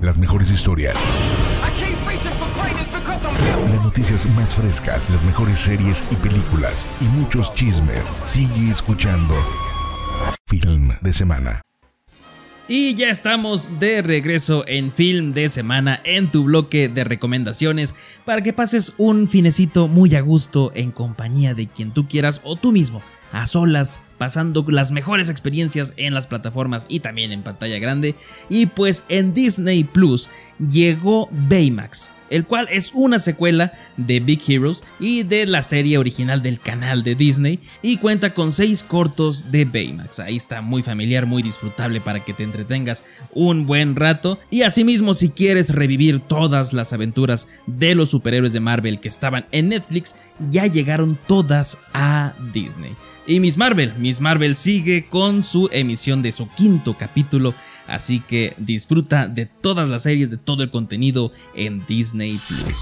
Las mejores historias. Las noticias más frescas, las mejores series y películas y muchos chismes. Sigue escuchando Film de Semana. Y ya estamos de regreso en Film de Semana en tu bloque de recomendaciones para que pases un finecito muy a gusto en compañía de quien tú quieras o tú mismo a solas, pasando las mejores experiencias en las plataformas y también en pantalla grande. Y pues en Disney Plus llegó Baymax, el cual es una secuela de Big Heroes y de la serie original del canal de Disney y cuenta con 6 cortos de Baymax. Ahí está muy familiar, muy disfrutable para que te entretengas un buen rato y asimismo si quieres revivir todas las aventuras de los superhéroes de Marvel que estaban en Netflix, ya llegaron todas a Disney. Y Miss Marvel, Miss Marvel sigue con su emisión de su quinto capítulo, así que disfruta de todas las series, de todo el contenido en Disney Plus.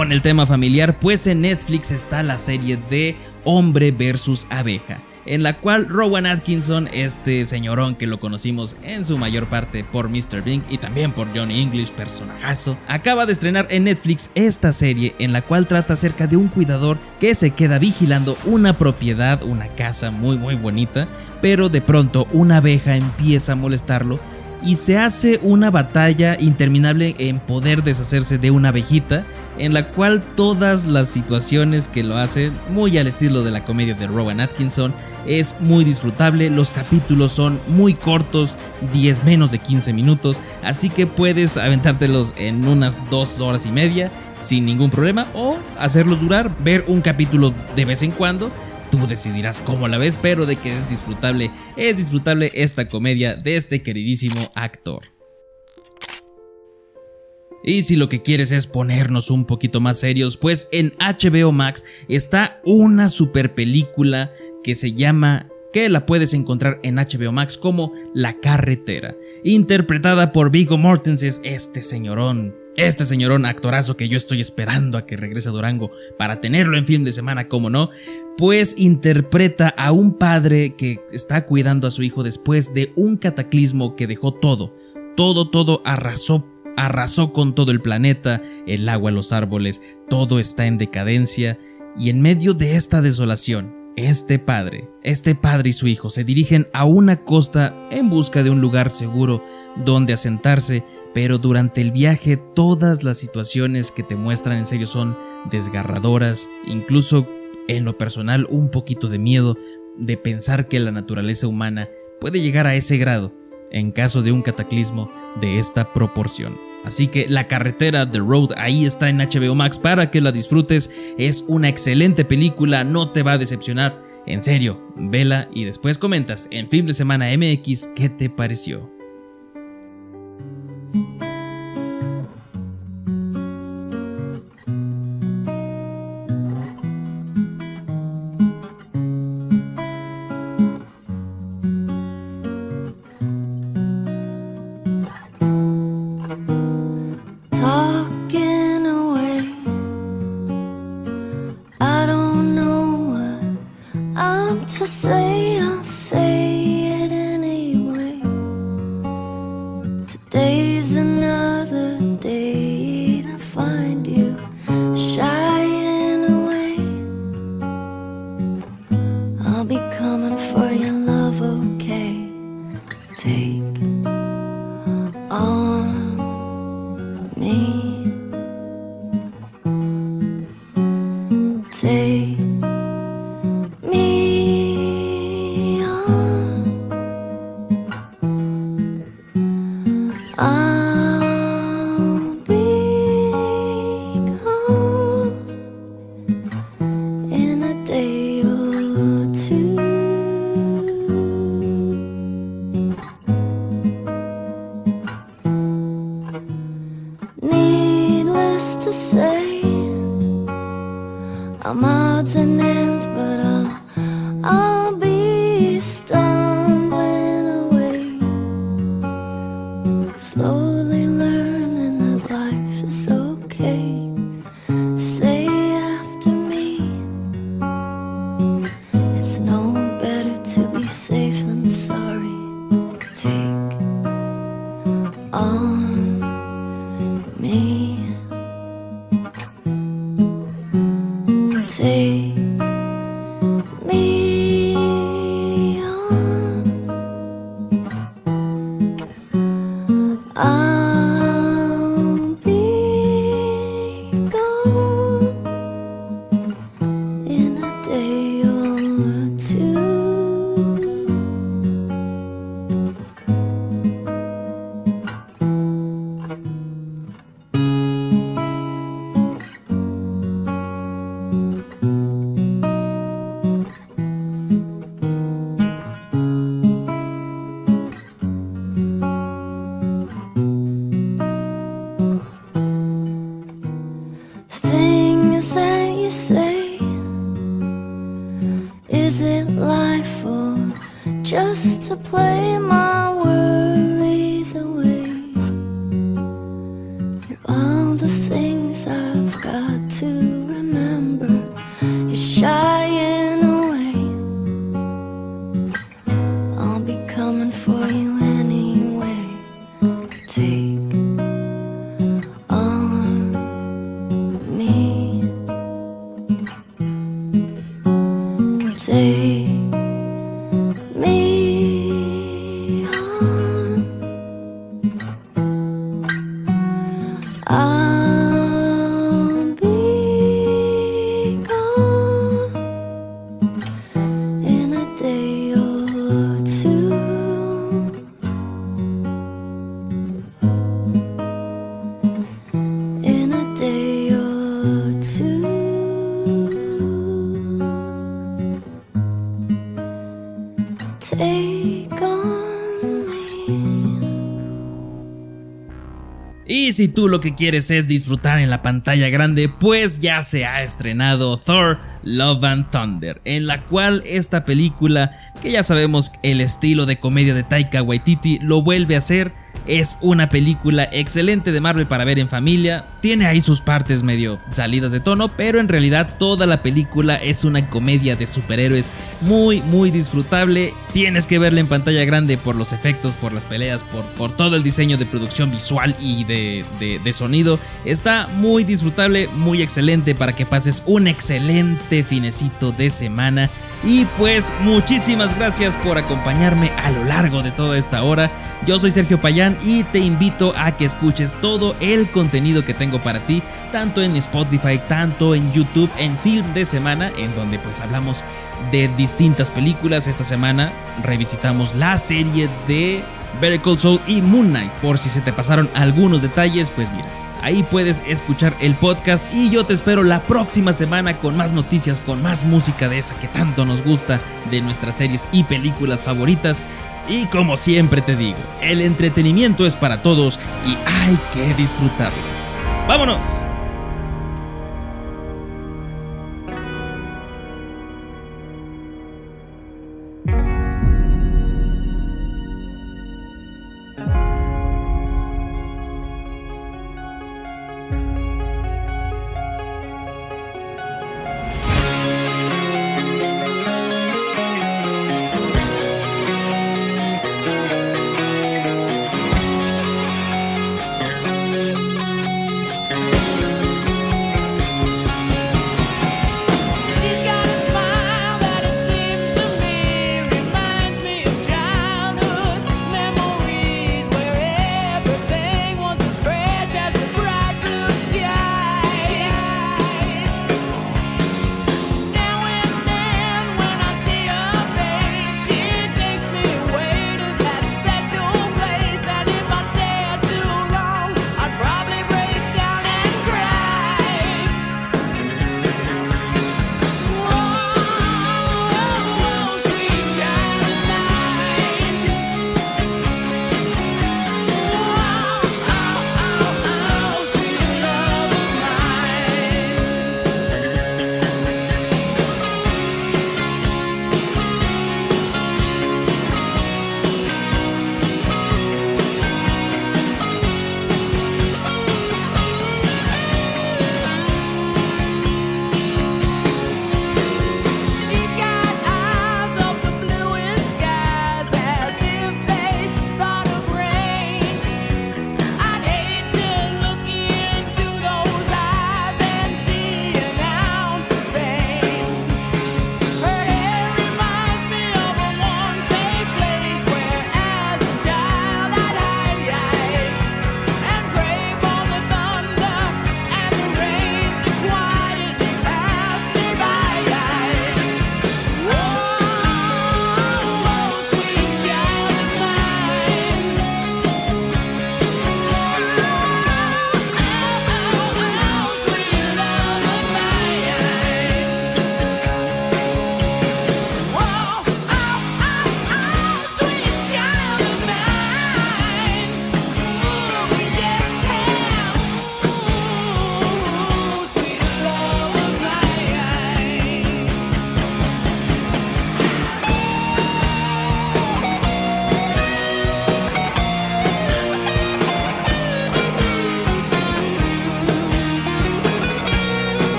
Con el tema familiar, pues en Netflix está la serie de Hombre versus Abeja, en la cual Rowan Atkinson, este señorón que lo conocimos en su mayor parte por Mr. Bing y también por Johnny English, personajazo, acaba de estrenar en Netflix esta serie en la cual trata acerca de un cuidador que se queda vigilando una propiedad, una casa muy muy bonita, pero de pronto una abeja empieza a molestarlo y se hace una batalla interminable en poder deshacerse de una abejita, en la cual todas las situaciones que lo hacen, muy al estilo de la comedia de Rowan Atkinson, es muy disfrutable, los capítulos son muy cortos, 10 menos de 15 minutos, así que puedes aventártelos en unas 2 horas y media sin ningún problema o hacerlos durar, ver un capítulo de vez en cuando. Tú decidirás cómo la ves, pero de que es disfrutable, es disfrutable esta comedia de este queridísimo actor. Y si lo que quieres es ponernos un poquito más serios, pues en HBO Max está una super película que se llama que la puedes encontrar en HBO Max como La Carretera, interpretada por Vigo Mortensen, este señorón, este señorón actorazo que yo estoy esperando a que regrese a Durango para tenerlo en film de semana, como no, pues interpreta a un padre que está cuidando a su hijo después de un cataclismo que dejó todo, todo, todo arrasó arrasó con todo el planeta, el agua, los árboles, todo está en decadencia, y en medio de esta desolación, este padre, este padre y su hijo se dirigen a una costa en busca de un lugar seguro donde asentarse, pero durante el viaje todas las situaciones que te muestran en serio son desgarradoras, incluso en lo personal un poquito de miedo de pensar que la naturaleza humana puede llegar a ese grado en caso de un cataclismo de esta proporción. Así que la carretera The Road ahí está en HBO Max para que la disfrutes. Es una excelente película, no te va a decepcionar. En serio, vela y después comentas en Film de Semana MX qué te pareció. Ah. slowly learning that life is so Y si tú lo que quieres es disfrutar en la pantalla grande, pues ya se ha estrenado Thor Love and Thunder, en la cual esta película, que ya sabemos el estilo de comedia de Taika Waititi lo vuelve a hacer, es una película excelente de Marvel para ver en familia, tiene ahí sus partes medio salidas de tono, pero en realidad toda la película es una comedia de superhéroes muy muy disfrutable, tienes que verla en pantalla grande por los efectos, por las peleas, por, por todo el diseño de producción visual y de de, sonido. Está muy disfrutable, muy excelente para que pases un excelente finecito de semana. Y pues muchísimas gracias por acompañarme a lo largo de toda esta hora. Yo soy Sergio Payán y te invito a que escuches todo el contenido que tengo para ti, tanto en Spotify, tanto en YouTube, en Film de Semana, en donde pues hablamos de distintas películas. Esta semana revisitamos la serie de Better Call Saul y Moon Knight. Por si se te pasaron algunos detalles, pues mira, ahí puedes escuchar el podcast y yo te espero la próxima semana con más noticias, con más música de esa que tanto nos gusta, de nuestras series y películas favoritas. Y como siempre te digo, el entretenimiento es para todos y hay que disfrutarlo. ¡Vámonos!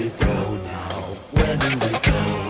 we go now? Where do we go?